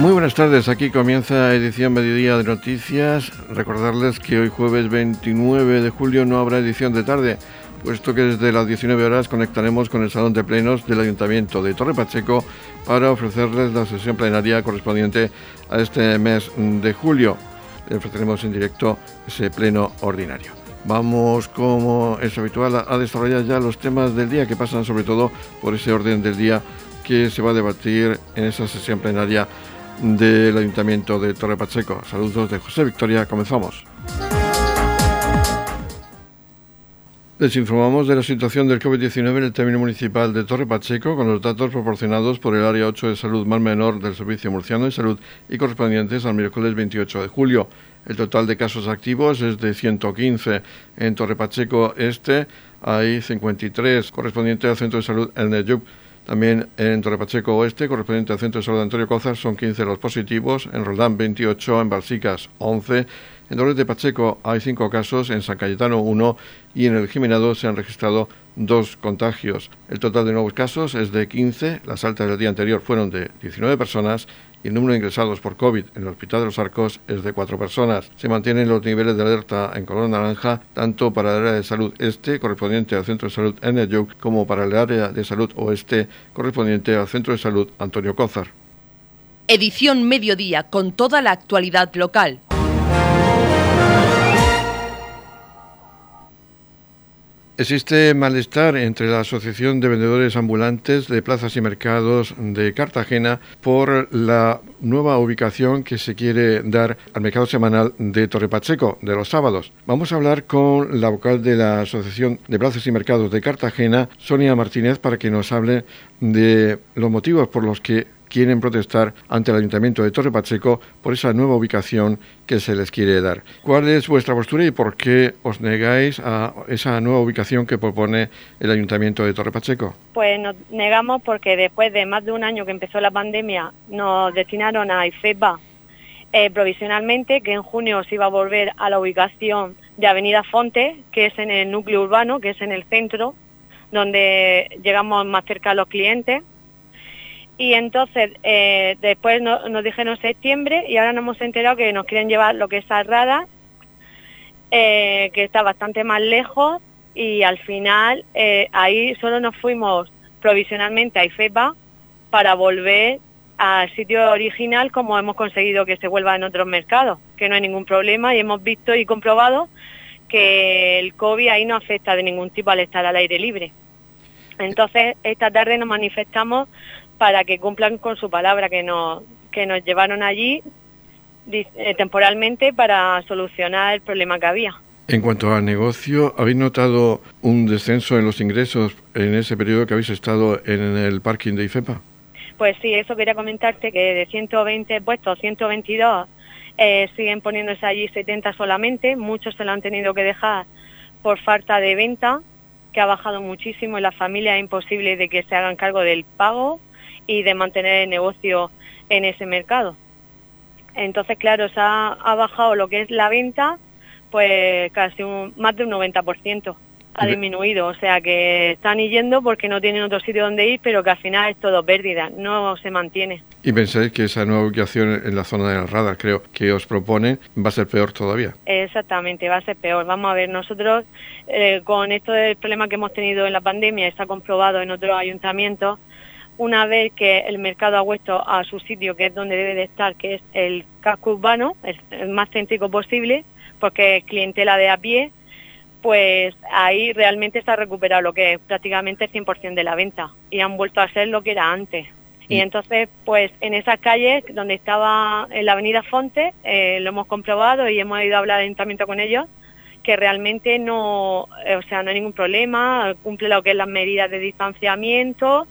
Muy buenas tardes, aquí comienza edición Mediodía de Noticias. Recordarles que hoy jueves 29 de julio no habrá edición de tarde, puesto que desde las 19 horas conectaremos con el Salón de Plenos del Ayuntamiento de Torre Pacheco para ofrecerles la sesión plenaria correspondiente a este mes de julio. Le ofreceremos en directo ese pleno ordinario. Vamos, como es habitual, a desarrollar ya los temas del día que pasan sobre todo por ese orden del día que se va a debatir en esa sesión plenaria del Ayuntamiento de Torre Pacheco. Saludos de José Victoria, comenzamos. Les informamos de la situación del COVID-19 en el término municipal de Torre Pacheco con los datos proporcionados por el Área 8 de Salud Mar Menor del Servicio Murciano de Salud y correspondientes al miércoles 28 de julio. El total de casos activos es de 115. En Torre Pacheco Este hay 53 correspondientes al Centro de Salud El Neyub. También en Torre Pacheco Oeste, correspondiente al Centro de Salud de Antonio Cózar, son 15 los positivos, en Roldán 28, en Balsicas 11, en Dolores de Pacheco hay 5 casos, en San Cayetano 1 y en el Jimenado se han registrado dos contagios. El total de nuevos casos es de 15, las altas del día anterior fueron de 19 personas y el número de ingresados por COVID en el Hospital de los Arcos es de cuatro personas. Se mantienen los niveles de alerta en color naranja tanto para el área de salud este, correspondiente al Centro de Salud Energyuk, como para el área de salud oeste, correspondiente al Centro de Salud Antonio Cózar. Edición Mediodía con toda la actualidad local. Existe malestar entre la Asociación de Vendedores Ambulantes de Plazas y Mercados de Cartagena por la nueva ubicación que se quiere dar al mercado semanal de Torre Pacheco de los sábados. Vamos a hablar con la vocal de la Asociación de Plazas y Mercados de Cartagena, Sonia Martínez, para que nos hable de los motivos por los que quieren protestar ante el Ayuntamiento de Torre Pacheco por esa nueva ubicación que se les quiere dar. ¿Cuál es vuestra postura y por qué os negáis a esa nueva ubicación que propone el Ayuntamiento de Torre Pacheco? Pues nos negamos porque después de más de un año que empezó la pandemia nos destinaron a IFEPA eh, provisionalmente que en junio se iba a volver a la ubicación de Avenida Fonte, que es en el núcleo urbano, que es en el centro, donde llegamos más cerca a los clientes y entonces eh, después nos dijeron septiembre y ahora nos hemos enterado que nos quieren llevar lo que es Arrada, eh, que está bastante más lejos y al final eh, ahí solo nos fuimos provisionalmente a IFEPA para volver al sitio original como hemos conseguido que se vuelva en otros mercados, que no hay ningún problema y hemos visto y comprobado que el COVID ahí no afecta de ningún tipo al estar al aire libre. Entonces, esta tarde nos manifestamos para que cumplan con su palabra, que nos, que nos llevaron allí eh, temporalmente para solucionar el problema que había. En cuanto al negocio, ¿habéis notado un descenso en los ingresos en ese periodo que habéis estado en el parking de IFEPA? Pues sí, eso quería comentarte que de 120 puestos, 122 eh, siguen poniéndose allí 70 solamente, muchos se lo han tenido que dejar por falta de venta, que ha bajado muchísimo y la familia es imposible de que se hagan cargo del pago y de mantener el negocio en ese mercado. Entonces, claro, se ha, bajado lo que es la venta, pues casi un, más de un 90% ha disminuido, o sea que están yendo porque no tienen otro sitio donde ir, pero que al final es todo pérdida, no se mantiene. ¿Y pensáis que esa nueva ubicación en la zona de las radar, creo, que os propone, va a ser peor todavía? Exactamente, va a ser peor. Vamos a ver, nosotros eh, con esto del problema que hemos tenido en la pandemia, está comprobado en otros ayuntamientos, una vez que el mercado ha vuelto a su sitio, que es donde debe de estar, que es el casco urbano, el, más céntrico posible, porque es clientela de a pie, pues ahí realmente se ha recuperado lo que es prácticamente el 100% de la venta y han vuelto a ser lo que era antes. Y mm. entonces, pues en esas calles donde estaba en la avenida Fonte, eh, lo hemos comprobado y hemos ido a hablar de ayuntamiento con ellos, que realmente no, o sea, no hay ningún problema, cumple lo que es las medidas de distanciamiento,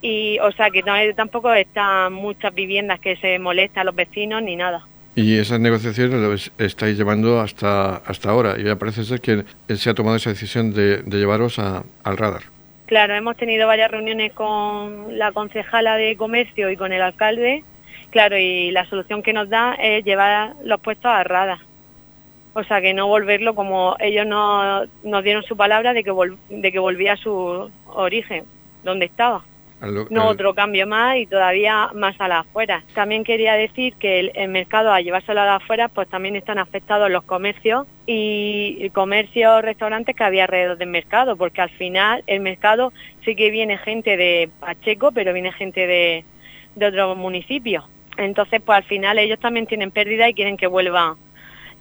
y o sea que no tampoco están muchas viviendas que se molestan a los vecinos ni nada. Y esas negociaciones las estáis llevando hasta, hasta ahora y me parece ser que se ha tomado esa decisión de, llevaros a, al radar. Claro, hemos tenido varias reuniones con la concejala de comercio y con el alcalde, claro, y la solución que nos da es llevar los puestos a radar. O sea, que no volverlo como ellos nos, nos dieron su palabra de que, de que volvía a su origen, donde estaba. No otro cambio más y todavía más a las afueras. También quería decir que el, mercado a llevárselo a las afueras pues también están afectados los comercios y comercios, restaurantes que había alrededor del mercado, porque al final el mercado sí que viene gente de Pacheco, pero viene gente de, de otros municipios. Entonces pues al final ellos también tienen pérdida y quieren que vuelva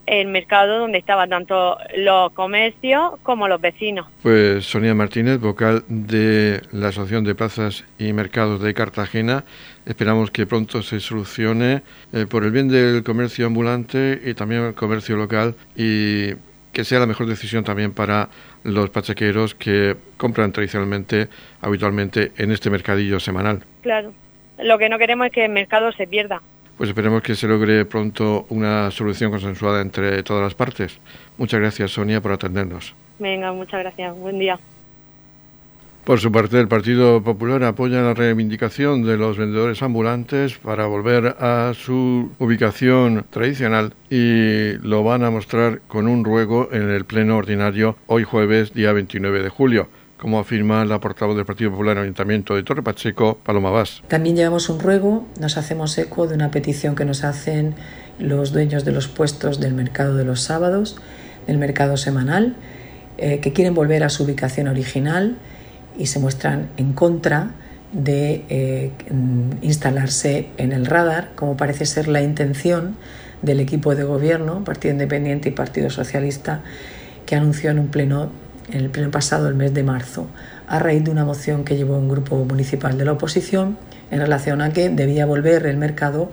el mercado donde estaban tanto los comercios como los vecinos. Pues Sonia Martínez, vocal de la Asociación de Plazas y Mercados de Cartagena, esperamos que pronto se solucione eh, por el bien del comercio ambulante y también el comercio local y que sea la mejor decisión también para los pachequeros que compran tradicionalmente, habitualmente en este mercadillo semanal. Claro, lo que no queremos es que el mercado se pierda. Pues esperemos que se logre pronto una solución consensuada entre todas las partes. Muchas gracias, Sonia, por atendernos. Venga, muchas gracias. Buen día. Por su parte, el Partido Popular apoya la reivindicación de los vendedores ambulantes para volver a su ubicación tradicional y lo van a mostrar con un ruego en el Pleno Ordinario hoy jueves, día 29 de julio como afirma la portavoz del Partido Popular en el Ayuntamiento de Torre Pacheco, Paloma Vaz. También llevamos un ruego, nos hacemos eco de una petición que nos hacen los dueños de los puestos del mercado de los sábados, del mercado semanal, eh, que quieren volver a su ubicación original y se muestran en contra de eh, instalarse en el radar, como parece ser la intención del equipo de gobierno, Partido Independiente y Partido Socialista, que anunció en un pleno en el pleno pasado, el mes de marzo, a raíz de una moción que llevó un grupo municipal de la oposición en relación a que debía volver el mercado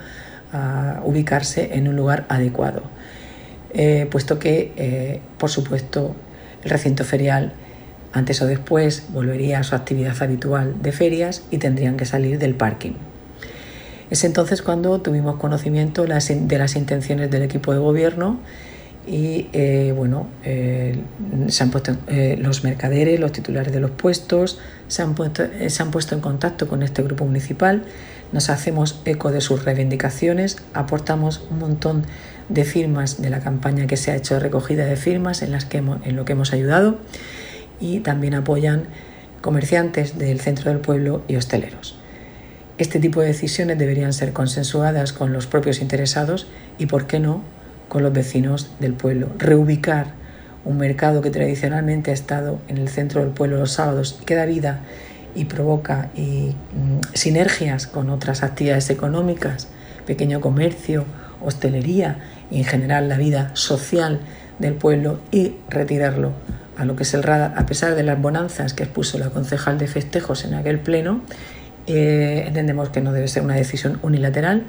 a ubicarse en un lugar adecuado, eh, puesto que, eh, por supuesto, el recinto ferial antes o después volvería a su actividad habitual de ferias y tendrían que salir del parking. Es entonces cuando tuvimos conocimiento de las intenciones del equipo de gobierno y eh, bueno, eh, se han puesto eh, los mercaderes, los titulares de los puestos, se han, puesto, se han puesto en contacto con este grupo municipal, nos hacemos eco de sus reivindicaciones, aportamos un montón de firmas de la campaña que se ha hecho de recogida de firmas en, las que en lo que hemos ayudado y también apoyan comerciantes del centro del pueblo y hosteleros. Este tipo de decisiones deberían ser consensuadas con los propios interesados y, por qué no, con los vecinos del pueblo, reubicar un mercado que tradicionalmente ha estado en el centro del pueblo los sábados y que da vida y provoca mm, sinergias con otras actividades económicas, pequeño comercio, hostelería y en general la vida social del pueblo y retirarlo a lo que es el radar, a pesar de las bonanzas que expuso la concejal de festejos en aquel pleno, eh, entendemos que no debe ser una decisión unilateral,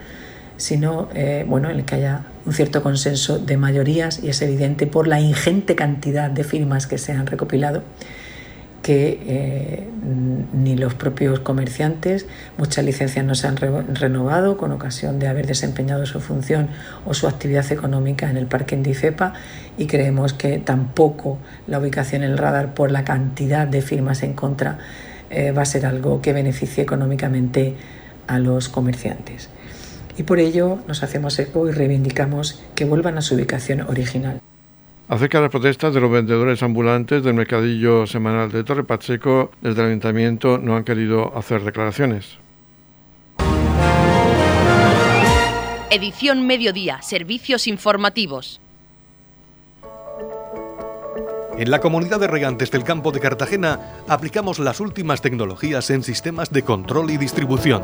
sino eh, bueno, en el que haya un cierto consenso de mayorías y es evidente por la ingente cantidad de firmas que se han recopilado que eh, ni los propios comerciantes, muchas licencias no se han renovado con ocasión de haber desempeñado su función o su actividad económica en el parque de IFEPA y creemos que tampoco la ubicación en el radar por la cantidad de firmas en contra eh, va a ser algo que beneficie económicamente a los comerciantes y por ello nos hacemos eco y reivindicamos que vuelvan a su ubicación original. Acerca de las protestas de los vendedores ambulantes del mercadillo semanal de Torre Pacheco, desde el ayuntamiento no han querido hacer declaraciones. Edición Mediodía, Servicios Informativos. En la comunidad de regantes del campo de Cartagena aplicamos las últimas tecnologías en sistemas de control y distribución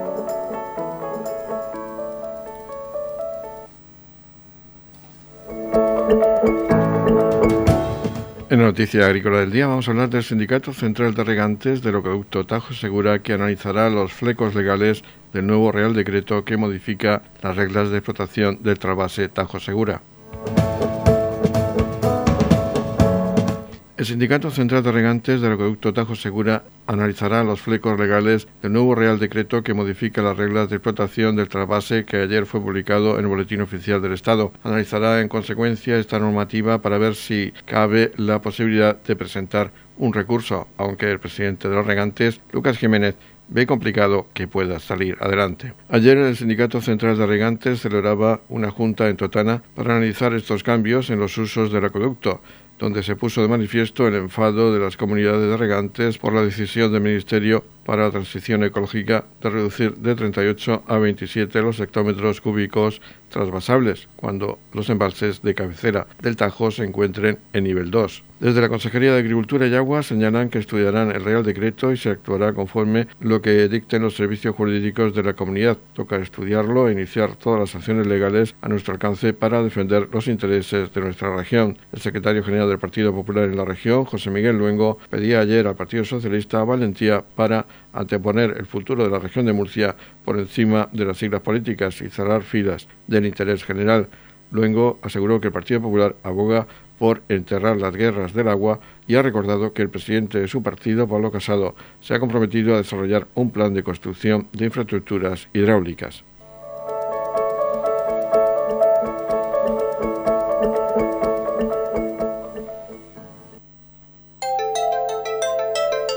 En la noticia agrícola del día vamos a hablar del Sindicato Central de Regantes del Ocaducto Tajo Segura que analizará los flecos legales del nuevo Real Decreto que modifica las reglas de explotación del trasvase Tajo Segura. El Sindicato Central de Regantes del Acueducto Tajo Segura analizará los flecos legales del nuevo Real Decreto que modifica las reglas de explotación del trasvase que ayer fue publicado en el Boletín Oficial del Estado. Analizará en consecuencia esta normativa para ver si cabe la posibilidad de presentar un recurso, aunque el presidente de los regantes, Lucas Jiménez, ve complicado que pueda salir adelante. Ayer el Sindicato Central de Regantes celebraba una junta en Totana para analizar estos cambios en los usos del acueducto donde se puso de manifiesto el enfado de las comunidades de regantes por la decisión del Ministerio para la Transición Ecológica de reducir de 38 a 27 los hectómetros cúbicos trasvasables cuando los embalses de cabecera del Tajo se encuentren en nivel 2. Desde la Consejería de Agricultura y Agua señalan que estudiarán el Real Decreto y se actuará conforme lo que dicten los servicios jurídicos de la comunidad. Toca estudiarlo e iniciar todas las acciones legales a nuestro alcance para defender los intereses de nuestra región. El secretario general del Partido Popular en la región, José Miguel Luengo, pedía ayer al Partido Socialista valentía para anteponer el futuro de la región de Murcia por encima de las siglas políticas y cerrar filas del interés general. Luengo aseguró que el Partido Popular aboga por enterrar las guerras del agua y ha recordado que el presidente de su partido, Pablo Casado, se ha comprometido a desarrollar un plan de construcción de infraestructuras hidráulicas.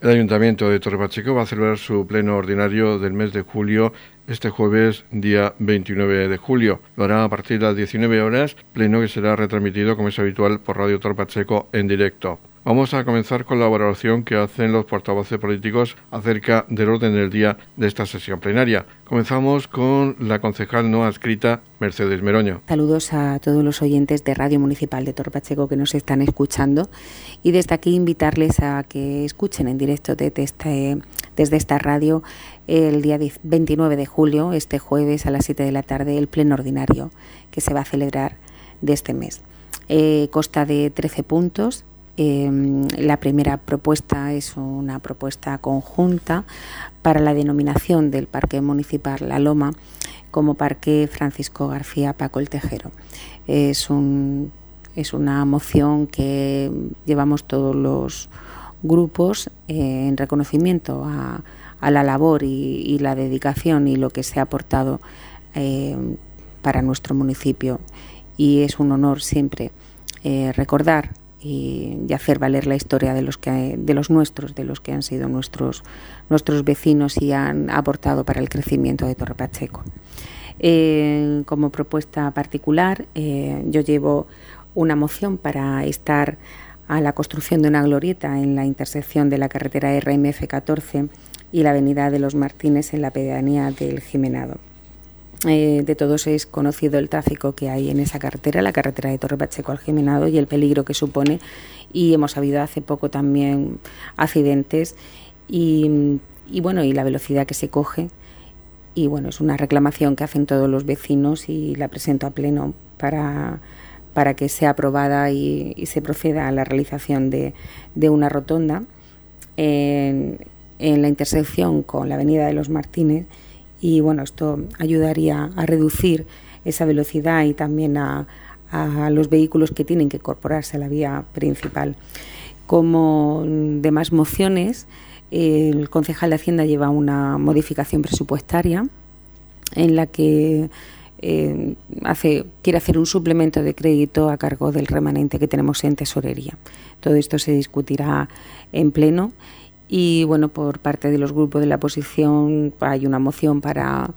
El Ayuntamiento de Torre Pacheco va a celebrar su pleno ordinario del mes de julio este jueves, día 29 de julio. Lo hará a partir de las 19 horas, pleno que será retransmitido, como es habitual, por Radio Torre Pacheco en directo. Vamos a comenzar con la valoración que hacen los portavoces políticos acerca del orden del día de esta sesión plenaria. Comenzamos con la concejal no adscrita Mercedes Meroño. Saludos a todos los oyentes de Radio Municipal de Torpacheco que nos están escuchando y desde aquí invitarles a que escuchen en directo desde, este, desde esta radio el día 29 de julio, este jueves a las 7 de la tarde, el pleno ordinario que se va a celebrar de este mes. Eh, de 13 puntos Em, la primera propuesta es una propuesta conjunta para la denominación del Parque Municipal La Loma como Parque Francisco García Paco el Tejero. Es, un, es una moción que llevamos todos los grupos eh, en reconocimiento a, la labor y, la dedicación y lo que se ha aportado eh, para nuestro municipio. Y es un honor siempre eh, recordar y, hacer valer la historia de los de los nuestros, de los que han sido nuestros nuestros vecinos y han aportado para el crecimiento de Torre Pacheco. Eh, como propuesta particular, eh, yo llevo una moción para estar a la construcción de una glorieta en la intersección de la carretera RMF 14 y la avenida de los Martínez en la pedanía del Jimenado. Eh, de todos es conocido el tráfico que hay en esa carretera, la carretera de Torre Pacheco al Jimenado y el peligro que supone. Y hemos habido hace poco también accidentes y, bueno, y la velocidad que se coge. Y bueno, es una reclamación que hacen todos los vecinos y la presento a pleno para, para que sea aprobada y, se proceda a la realización de, una rotonda en la intersección con la Avenida de los Martínez y bueno, esto ayudaría a reducir esa velocidad y también a, los vehículos que tienen que incorporarse a la vía principal. Como demás mociones, el concejal de Hacienda lleva una modificación presupuestaria en la que eh, hace, quiere hacer un suplemento de crédito a cargo del remanente que tenemos en tesorería. Todo esto se discutirá en pleno y bueno, por parte de los grupos de la oposición hay una moción para,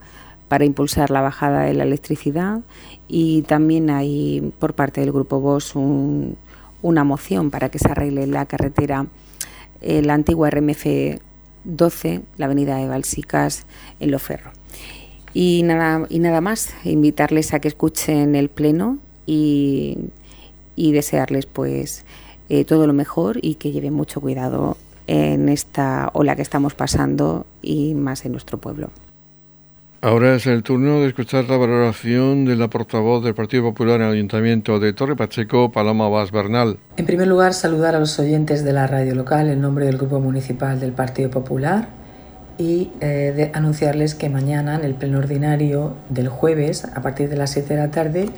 impulsar la bajada de la electricidad y también hay por parte del grupo VOS una moción para que se arregle la carretera, eh, la antigua RMF 12, la avenida de Balsicas en Loferro. Y nada, y nada más, invitarles a que escuchen el pleno y, y desearles pues eh, todo lo mejor y que lleven mucho cuidado en esta ola que estamos pasando y más en nuestro pueblo. Ahora es el turno de escuchar la valoración de la portavoz del Partido Popular en el Ayuntamiento de Torre Pacheco, Paloma Vaz Bernal. En primer lugar, saludar a los oyentes de la radio local en nombre del Grupo Municipal del Partido Popular y eh, de anunciarles que mañana, en el pleno ordinario del jueves, a partir de las 7 de la tarde,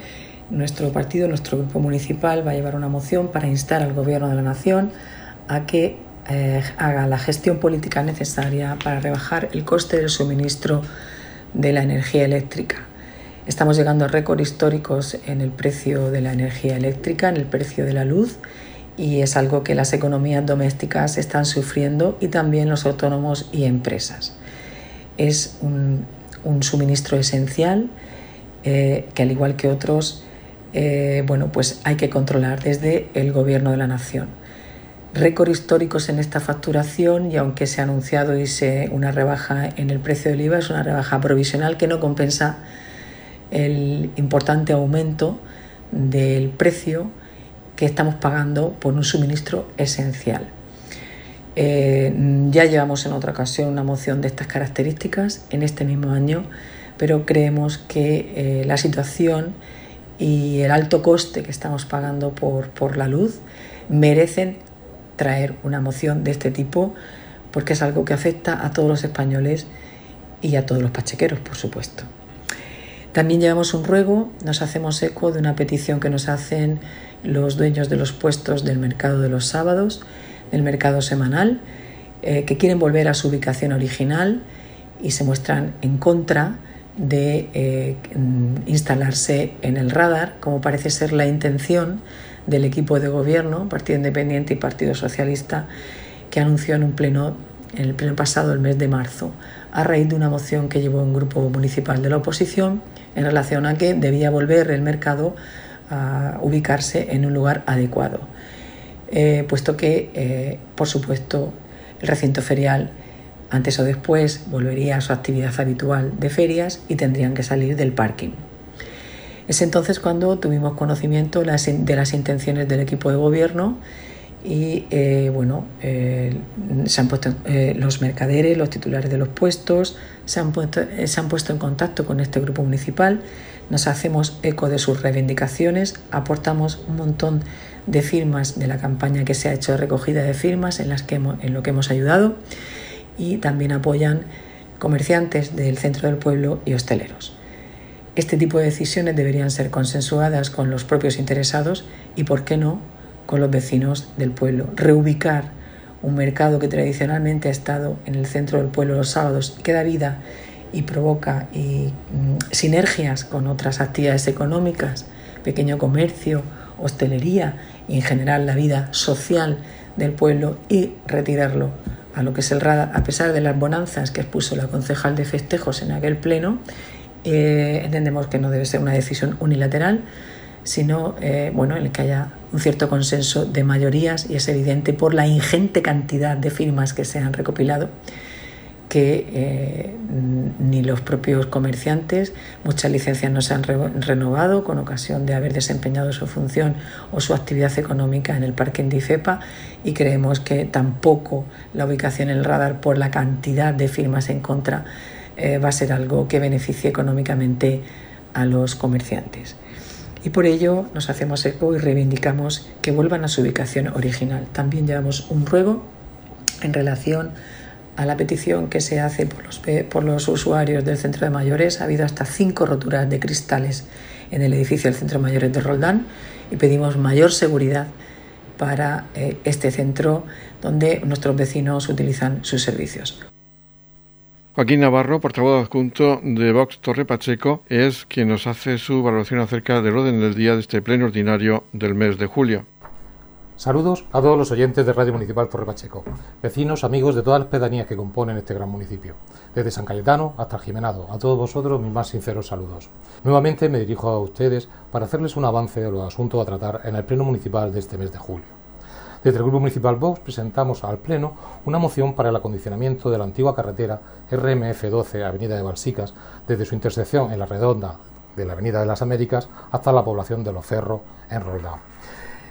nuestro partido, nuestro grupo municipal, va a llevar una moción para instar al Gobierno de la Nación a que eh, haga la gestión política necesaria para rebajar el coste del suministro de la energía eléctrica. Estamos llegando a récords históricos en el precio de la energía eléctrica, en el precio de la luz, y es algo que las economías domésticas están sufriendo y también los autónomos y empresas. Es un, suministro esencial eh, que al igual que otros, eh, bueno, pues hay que controlar desde el gobierno de la nación récord históricos en esta facturación y aunque se ha anunciado una rebaja en el precio del IVA, es una rebaja provisional que no compensa el importante aumento del precio que estamos pagando por un suministro esencial. Eh, ya llevamos en otra ocasión una moción de estas características en este mismo año, pero creemos que eh, la situación y el alto coste que estamos pagando por, por la luz merecen traer una moción de este tipo porque es algo que afecta a todos los españoles y a todos los pachequeros, por supuesto. También llevamos un ruego, nos hacemos eco de una petición que nos hacen los dueños de los puestos del mercado de los sábados, del mercado semanal, eh, que quieren volver a su ubicación original y se muestran en contra de eh, instalarse en el radar, como parece ser la intención del equipo de gobierno, Partido Independiente y Partido Socialista, que anunció en un pleno en el pleno pasado, el mes de marzo, a raíz de una moción que llevó un grupo municipal de la oposición en relación a que debía volver el mercado a ubicarse en un lugar adecuado, eh, puesto que, eh, por supuesto, el recinto ferial antes o después volvería a su actividad habitual de ferias y tendrían que salir del parking. Es entonces cuando tuvimos conocimiento de las intenciones del equipo de gobierno y eh, bueno, eh, se han puesto eh, los mercaderes, los titulares de los puestos, se han, puesto, se han puesto en contacto con este grupo municipal, nos hacemos eco de sus reivindicaciones, aportamos un montón de firmas de la campaña que se ha hecho de recogida de firmas en, las que en lo que hemos ayudado y también apoyan comerciantes del centro del pueblo y hosteleros. Este tipo de decisiones deberían ser consensuadas con los propios interesados y, por qué no, con los vecinos del pueblo. Reubicar un mercado que tradicionalmente ha estado en el centro del pueblo los sábados, que da vida y provoca y, mm, sinergias con otras actividades económicas, pequeño comercio, hostelería y en general la vida social del pueblo y retirarlo a lo que es el radar, a pesar de las bonanzas que expuso la concejal de festejos en aquel pleno eh, entendemos que no debe ser una decisión unilateral, sino eh, bueno, en el que haya un cierto consenso de mayorías y es evidente por la ingente cantidad de firmas que se han recopilado que eh, ni los propios comerciantes, muchas licencias no se han renovado con ocasión de haber desempeñado su función o su actividad económica en el parque Indifepa y creemos que tampoco la ubicación en el radar por la cantidad de firmas en contra eh, va a ser algo que beneficie económicamente a los comerciantes. Y por ello nos hacemos eco y reivindicamos que vuelvan a su ubicación original. También llevamos un ruego en relación a la petición que se hace por los, por los usuarios del centro de mayores. Ha habido hasta cinco roturas de cristales en el edificio del centro de mayores de Roldán y pedimos mayor seguridad para eh, este centro donde nuestros vecinos utilizan sus servicios. Joaquín Navarro, portavoz adjunto de Vox Torre Pacheco, es quien nos hace su valoración acerca del orden del día de este pleno ordinario del mes de julio. Saludos a todos los oyentes de Radio Municipal Torre Pacheco, vecinos, amigos de todas las pedanías que componen este gran municipio, desde San Cayetano hasta Jimenado. A todos vosotros mis más sinceros saludos. Nuevamente me dirijo a ustedes para hacerles un avance de los asuntos a tratar en el pleno municipal de este mes de julio. Desde el Grupo Municipal Vox presentamos al Pleno una moción para el acondicionamiento de la antigua carretera RMF 12, Avenida de Balsicas, desde su intersección en la redonda de la Avenida de las Américas hasta la población de Los Cerros, en Roldán.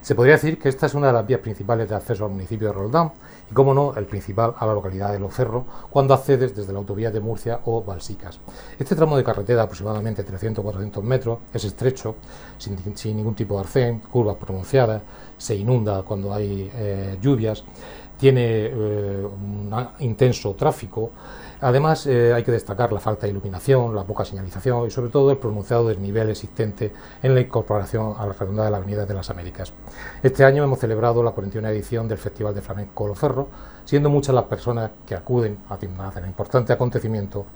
Se podría decir que esta es una de las vías principales de acceso al municipio de Roldán y, como no, el principal a la localidad de Los Cerros cuando accedes desde la autovía de Murcia o Balsicas. Este tramo de carretera, aproximadamente 300-400 metros, es estrecho, sin, ningún tipo de arcén, curvas pronunciadas, se inunda cuando hay eh, lluvias, tiene eh, un intenso tráfico Además, eh, hay que destacar la falta de iluminación, la poca señalización y sobre todo el pronunciado desnivel existente en la incorporación a la redonda de la Avenida de las Américas. Este año hemos celebrado la 41 edición del Festival de Flamenco Loferro, siendo muchas las personas que acuden a el importante acontecimiento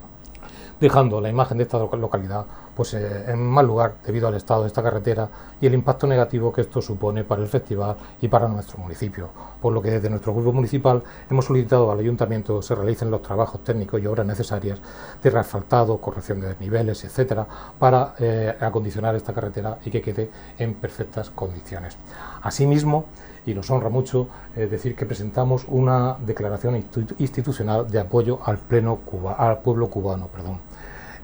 dejando la imagen de esta localidad pues, eh, en mal lugar debido al estado de esta carretera y el impacto negativo que esto supone para el festival y para nuestro municipio. Por lo que desde nuestro grupo municipal hemos solicitado al ayuntamiento que se realicen los trabajos técnicos y obras necesarias de reasfaltado, corrección de desniveles, etcétera, para eh, acondicionar esta carretera y que quede en perfectas condiciones. Asimismo, y nos honra mucho eh, decir que presentamos una declaración institucional de apoyo al pleno Cuba, al pueblo cubano, perdón.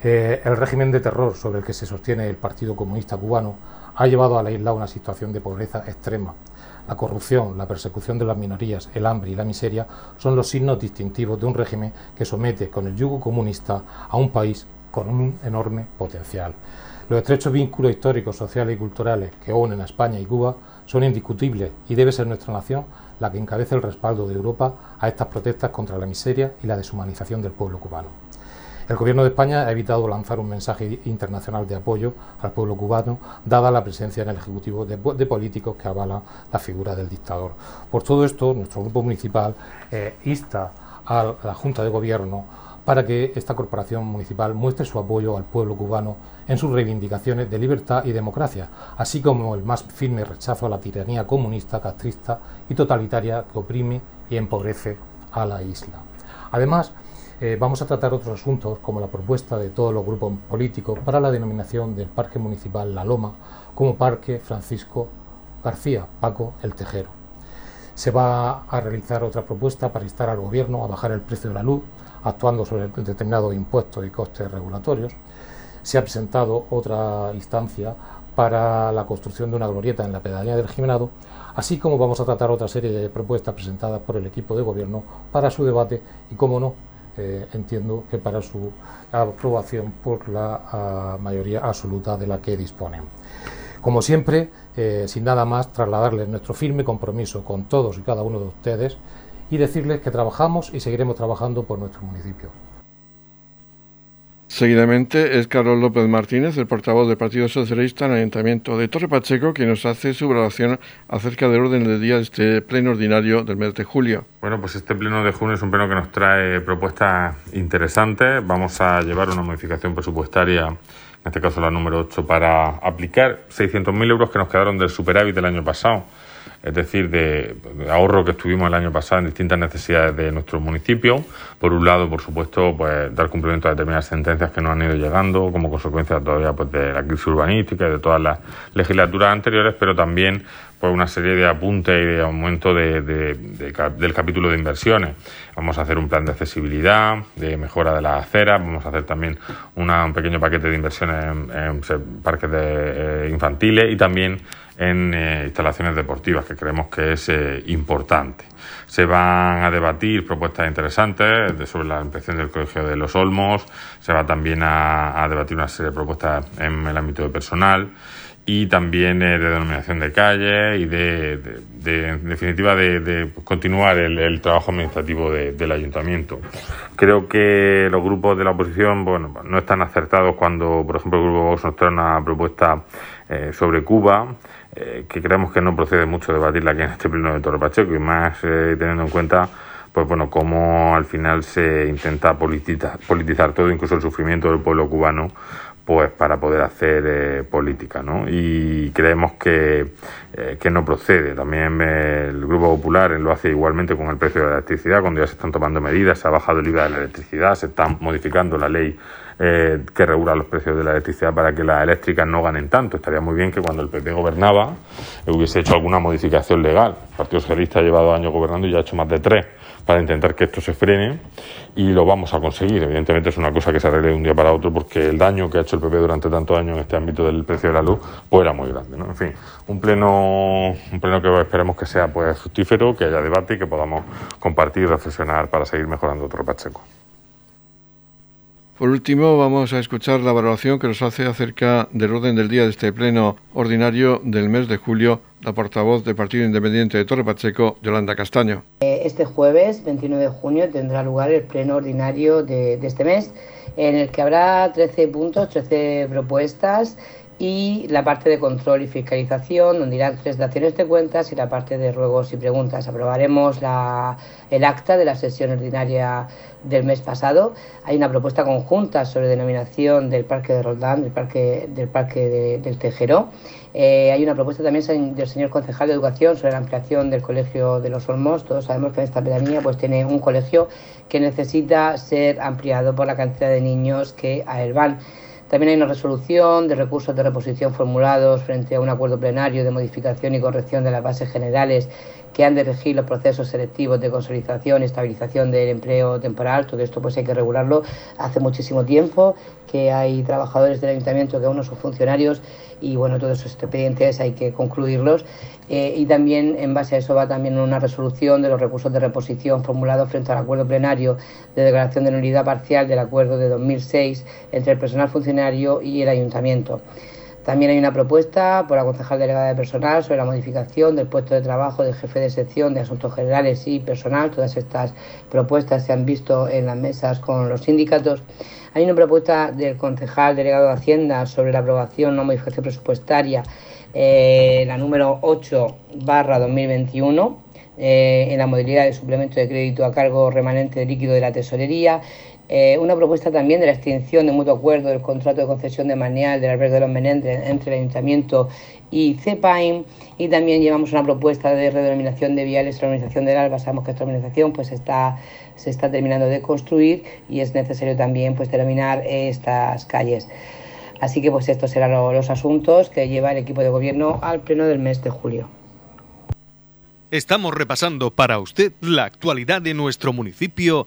Eh, el régimen de terror sobre el que se sostiene el Partido Comunista Cubano ha llevado a la isla a una situación de pobreza extrema. La corrupción, la persecución de las minorías, el hambre y la miseria son los signos distintivos de un régimen que somete con el yugo comunista a un país con un enorme potencial. Los estrechos vínculos históricos, sociales y culturales que unen a España y Cuba son indiscutibles y debe ser nuestra nación la que encabece el respaldo de Europa a estas protestas contra la miseria y la deshumanización del pueblo cubano. El Gobierno de España ha evitado lanzar un mensaje internacional de apoyo al pueblo cubano, dada la presencia en el Ejecutivo de, políticos que avalan la figura del dictador. Por todo esto, nuestro grupo municipal eh, insta a la Junta de Gobierno para que esta corporación municipal muestre su apoyo al pueblo cubano en sus reivindicaciones de libertad y democracia, así como el más firme rechazo a la tiranía comunista, castrista y totalitaria que oprime y empobrece a la isla. Además, eh, vamos a tratar otros asuntos como la propuesta de todos los grupos políticos para la denominación del Parque Municipal La Loma como Parque Francisco García Paco el Tejero. Se va a realizar otra propuesta para instar al Gobierno a bajar el precio de la luz actuando sobre determinados impuestos y costes regulatorios. Se ha presentado otra instancia para la construcción de una glorieta en la pedanía del Jimenado, así como vamos a tratar otra serie de propuestas presentadas por el equipo de gobierno para su debate y, como no, eh, entiendo que para su aprobación por la ah, mayoría absoluta de la que disponen. Como siempre, eh, sin nada más, trasladarles nuestro firme compromiso con todos y cada uno de ustedes y decirles que trabajamos y seguiremos trabajando por nuestro municipio. Seguidamente es Carlos López Martínez, el portavoz del Partido Socialista en el Ayuntamiento de Torre Pacheco, quien nos hace su valoración acerca del orden del día de este pleno ordinario del mes de julio. Bueno, pues este pleno de junio es un pleno que nos trae propuestas interesantes. Vamos a llevar una modificación presupuestaria, en este caso la número 8, para aplicar 600.000 euros que nos quedaron del superávit del año pasado es decir, de, ahorro que estuvimos el año pasado en distintas necesidades de nuestro municipio. Por un lado, por supuesto, pues dar cumplimiento a determinadas sentencias que nos han ido llegando como consecuencia todavía pues, de la crisis urbanística y de todas las legislaturas anteriores, pero también pues una serie de apuntes y de aumento del capítulo de inversiones. Vamos a hacer un plan de accesibilidad, de mejora de las aceras, vamos a hacer también un pequeño paquete de inversiones en, parques de, eh, infantiles y también en eh, instalaciones deportivas, que creemos que es eh, importante. Se van a debatir propuestas interesantes sobre la inspección del Colegio de los Olmos, se va también a, debatir una serie de propuestas en el ámbito de personal y también eh, de denominación de calle y de, en definitiva, de, continuar el, trabajo administrativo del ayuntamiento. Creo que los grupos de la oposición bueno, no están acertados cuando, por ejemplo, el Grupo Vox nos trae una propuesta sobre Cuba. Eh, que creemos que no procede mucho debatirla aquí en este pleno de Torre Pacheco y más eh, teniendo en cuenta pues bueno cómo al final se intenta politizar todo, incluso el sufrimiento del pueblo cubano pues para poder hacer eh, política, ¿no? Y creemos que, que no procede. También el Grupo Popular lo hace igualmente con el precio de la electricidad, cuando ya se están tomando medidas, se ha bajado el IVA de la electricidad, se está modificando la ley eh, que regula los precios de la electricidad para que las eléctricas no ganen tanto. Estaría muy bien que cuando el PP gobernaba hubiese hecho alguna modificación legal. El Partido Socialista ha llevado años gobernando y ya ha hecho más de tres para intentar que esto se frene y lo vamos a conseguir. Evidentemente es una cosa que se arregle de un día para otro porque el daño que ha hecho el PP durante tantos años en este ámbito del precio de la luz pues era muy grande. En fin, un pleno, un pleno que esperemos que sea pues fructífero, que haya debate y que podamos compartir y reflexionar para seguir mejorando otro Pacheco. Por último, vamos a escuchar la valoración que nos hace acerca del orden del día de este pleno ordinario del mes de julio la portavoz del Partido Independiente de Torre Pacheco, Yolanda Castaño. Eh, este jueves, 29 de junio, tendrá lugar el pleno ordinario de, de este mes, en el que habrá 13 puntos, 13 propuestas y la parte de control y fiscalización, donde irán tres daciones de cuentas y la parte de ruegos y preguntas. Aprobaremos la, el acta de la sesión ordinaria del mes pasado. Hay una propuesta conjunta sobre denominación del Parque de Roldán, del Parque, del parque del Tejero. Eh, hay una propuesta también del señor concejal de Educación sobre la ampliación del Colegio de los Olmos. Todos sabemos que en esta pedanía pues, tiene un colegio que necesita ser ampliado por la cantidad de niños que a él van. También hay una resolución de recursos de reposición formulados frente a un acuerdo plenario de modificación y corrección de las bases generales que han de regir los procesos selectivos de consolidación y estabilización del empleo temporal. Todo esto pues hay que regularlo hace muchísimo tiempo, que hay trabajadores del ayuntamiento que aún no son funcionarios y bueno, todos esos expedientes hay que concluirlos. Eh, y también en base a eso va también una resolución de los recursos de reposición formulados frente al acuerdo plenario de declaración de nulidad parcial del acuerdo de 2006 entre el personal funcionario y el ayuntamiento. También hay una propuesta por la concejal delegada de personal sobre la modificación del puesto de trabajo de jefe de sección de asuntos generales y personal. Todas estas propuestas se han visto en las mesas con los sindicatos. Hay una propuesta del concejal delegado de Hacienda sobre la aprobación no modificación presupuestaria, eh, la número 8 barra 2021, eh, en la modalidad de suplemento de crédito a cargo remanente de líquido de la tesorería. Eh, una propuesta también de la extinción de mutuo acuerdo del contrato de concesión de maneal del albergue de los Menéndez entre el Ayuntamiento y CEPAIM y también llevamos una propuesta de redenominación de viales la organización del ALBA. Sabemos que esta organización pues está se está terminando de construir y es necesario también pues terminar estas calles. Así que pues estos serán los asuntos que lleva el equipo de gobierno al pleno del mes de julio. Estamos repasando para usted la actualidad de nuestro municipio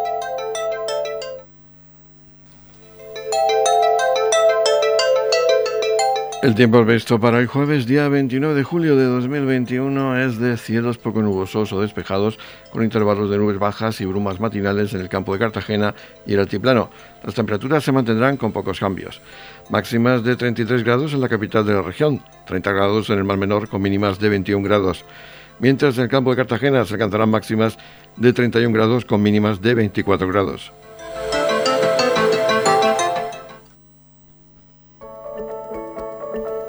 El tiempo previsto para el jueves, día 29 de julio de 2021, es de cielos poco nubosos o despejados, con intervalos de nubes bajas y brumas matinales en el campo de Cartagena y el altiplano. Las temperaturas se mantendrán con pocos cambios. Máximas de 33 grados en la capital de la región, 30 grados en el mar menor con mínimas de 21 grados. Mientras en el campo de Cartagena se alcanzarán máximas de 31 grados con mínimas de 24 grados.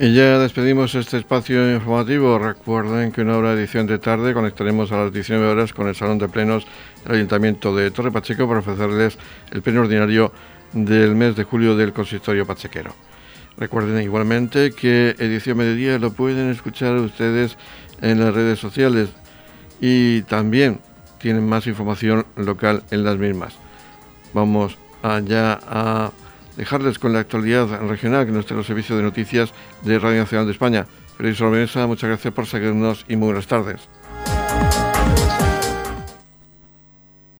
Y ya despedimos este espacio informativo. Recuerden que una hora de edición de tarde conectaremos a las 19 horas con el Salón de Plenos del Ayuntamiento de Torre Pacheco para ofrecerles el pleno ordinario del mes de julio del consistorio pachequero. Recuerden igualmente que edición mediodía lo pueden escuchar ustedes en las redes sociales y también tienen más información local en las mismas. Vamos allá a dejarles con la actualidad regional que nos trae los servicios de noticias de Radio Nacional de España. Feliz Mesa, muchas gracias por seguirnos y muy buenas tardes.